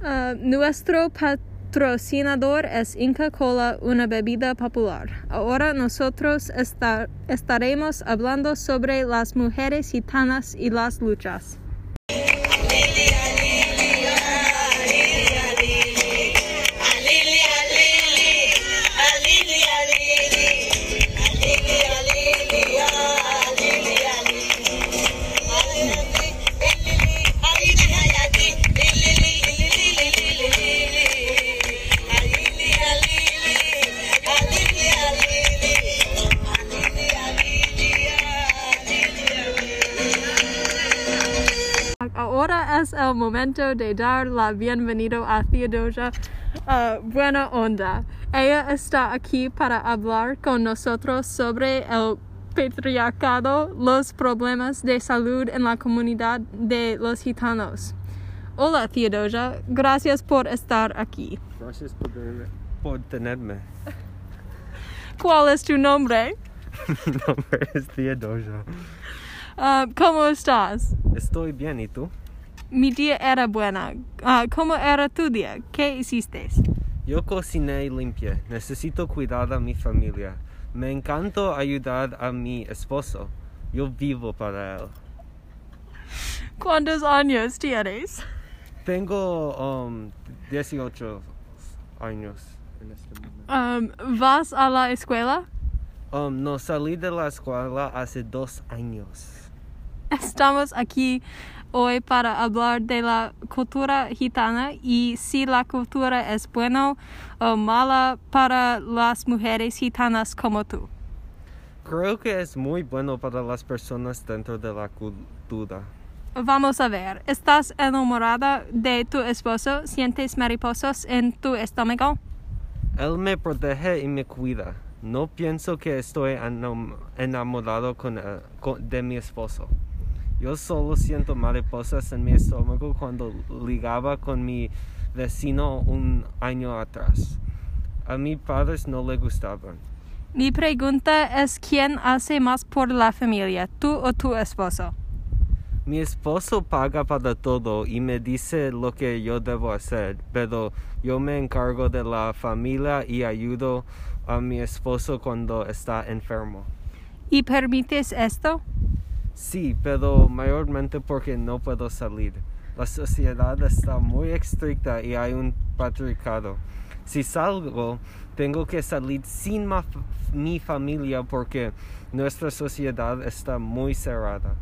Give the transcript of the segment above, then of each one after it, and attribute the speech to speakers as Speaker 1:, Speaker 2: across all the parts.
Speaker 1: Uh, nuestro patrocinador es Inca Cola, una bebida popular. Ahora nosotros esta- estaremos hablando sobre las mujeres gitanas y las luchas. Ahora es el momento de dar la bienvenida a Theodosia uh, Buena Onda. Ella está aquí para hablar con nosotros sobre el patriarcado, los problemas de salud en la comunidad de los gitanos. Hola Theodosia, gracias por estar aquí.
Speaker 2: Gracias por tenerme. Por tenerme.
Speaker 1: ¿Cuál es tu nombre?
Speaker 2: Mi nombre es Theodosia.
Speaker 1: Uh, ¿Cómo estás?
Speaker 2: Estoy bien, ¿y tú?
Speaker 1: Mi día era buena. Uh, ¿Cómo era tu día? ¿Qué hiciste?
Speaker 2: Yo cociné y limpié. Necesito cuidar a mi familia. Me encanta ayudar a mi esposo. Yo vivo para él.
Speaker 1: ¿Cuántos años tienes?
Speaker 2: Tengo um, 18 años en este momento.
Speaker 1: Um, ¿Vas a la escuela?
Speaker 2: Um, no salí de la escuela hace dos años.
Speaker 1: Estamos aquí hoy para hablar de la cultura gitana y si la cultura es buena o mala para las mujeres gitanas como tú.
Speaker 2: Creo que es muy bueno para las personas dentro de la cultura.
Speaker 1: Vamos a ver, ¿estás enamorada de tu esposo? ¿Sientes mariposas en tu estómago?
Speaker 2: Él me protege y me cuida. No pienso que estoy enam- enamorado con, eh, con- de mi esposo. Yo solo siento mariposas en mi estómago cuando ligaba con mi vecino un año atrás. A mis padres no le gustaban.
Speaker 1: Mi pregunta es ¿quién hace más por la familia, tú o tu esposo?
Speaker 2: Mi esposo paga para todo y me dice lo que yo debo hacer, pero yo me encargo de la familia y ayudo a mi esposo cuando está enfermo.
Speaker 1: ¿Y permites esto?
Speaker 2: Sí, pero mayormente porque no puedo salir. La sociedad está muy estricta y hay un patriarcado. Si salgo, tengo que salir sin ma- mi familia porque nuestra sociedad está muy cerrada.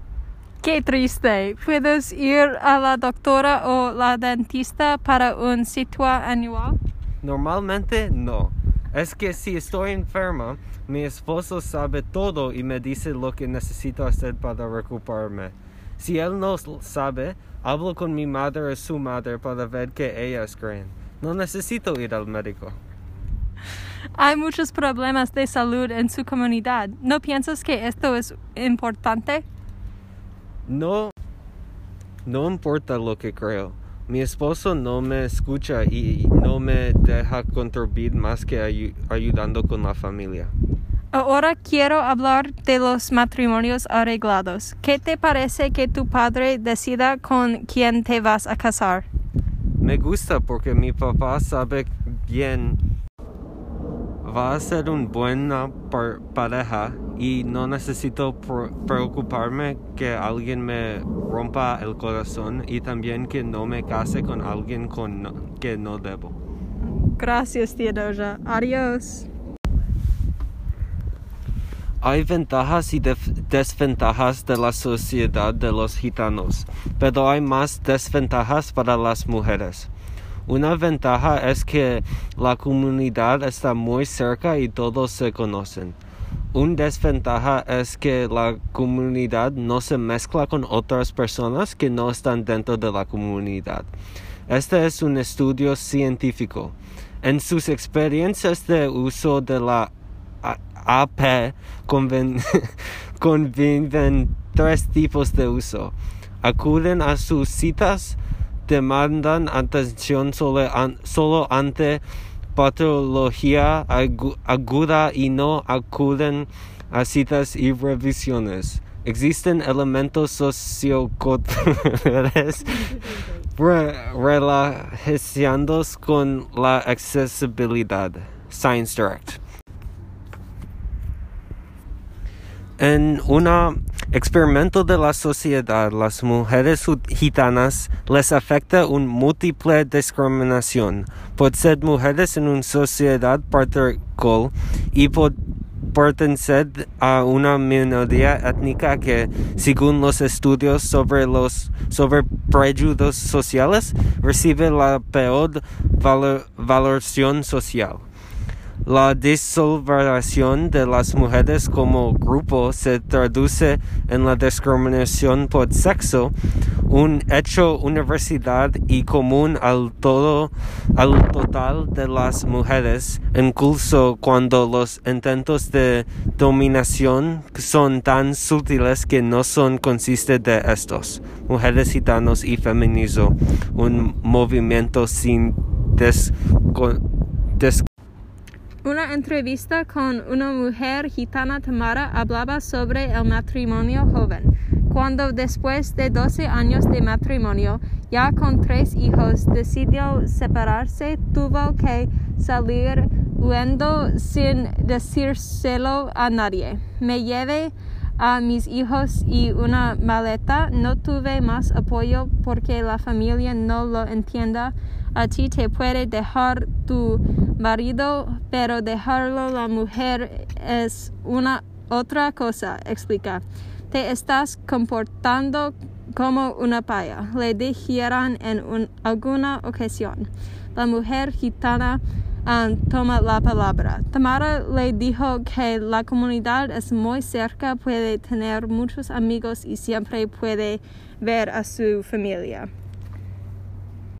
Speaker 1: Qué triste. ¿Puedes ir a la doctora o la dentista para un sitio anual?
Speaker 2: Normalmente no. Es que si estoy enferma, mi esposo sabe todo y me dice lo que necesito hacer para recuperarme. Si él no sabe, hablo con mi madre o su madre para ver que ellas creen. No necesito ir al médico.
Speaker 1: Hay muchos problemas de salud en su comunidad. ¿No piensas que esto es importante?
Speaker 2: No, no importa lo que creo. Mi esposo no me escucha y no me deja contribuir más que ayu- ayudando con la familia.
Speaker 1: Ahora quiero hablar de los matrimonios arreglados. ¿Qué te parece que tu padre decida con quién te vas a casar?
Speaker 2: Me gusta porque mi papá sabe bien va a ser una buena par- pareja y no necesito preocuparme que alguien me rompa el corazón y también que no me case con alguien con no- que no debo.
Speaker 1: Gracias, Theodosia. Adiós.
Speaker 2: Hay ventajas y desventajas de la sociedad de los gitanos, pero hay más desventajas para las mujeres. Una ventaja es que la comunidad está muy cerca y todos se conocen. Una desventaja es que la comunidad no se mezcla con otras personas que no están dentro de la comunidad. Este es un estudio científico. En sus experiencias de uso de la AP conviven tres tipos de uso. Acuden a sus citas, demandan atención solo, an- solo ante patología agu- aguda y no acuden a citas y revisiones. Existen elementos socioculturales relacionados con la accesibilidad. Science Direct. En un experimento de la sociedad, las mujeres gitanas les afecta una múltiple discriminación por ser mujeres en una sociedad patriarcal y por pertenecer a una minoría étnica que, según los estudios sobre los sobre prejuicios sociales, recibe la peor valoración social. La disolución de las mujeres como grupo se traduce en la discriminación por sexo, un hecho universal y común al todo al total de las mujeres, incluso cuando los intentos de dominación son tan sutiles que no son conscientes de estos. Mujeres gitanos y feminismo, un movimiento sin des
Speaker 1: entrevista con una mujer gitana Tamara hablaba sobre el matrimonio joven. Cuando después de 12 años de matrimonio, ya con tres hijos, decidió separarse, tuvo que salir huyendo sin decírselo a nadie. Me llevé a mis hijos y una maleta. No tuve más apoyo porque la familia no lo entienda. A ti te puede dejar tu marido, pero dejarlo la mujer es una otra cosa, explica. Te estás comportando como una paya, le dijeron en alguna ocasión. La mujer gitana um, toma la palabra. Tamara le dijo que la comunidad es muy cerca, puede tener muchos amigos y siempre puede ver a su familia.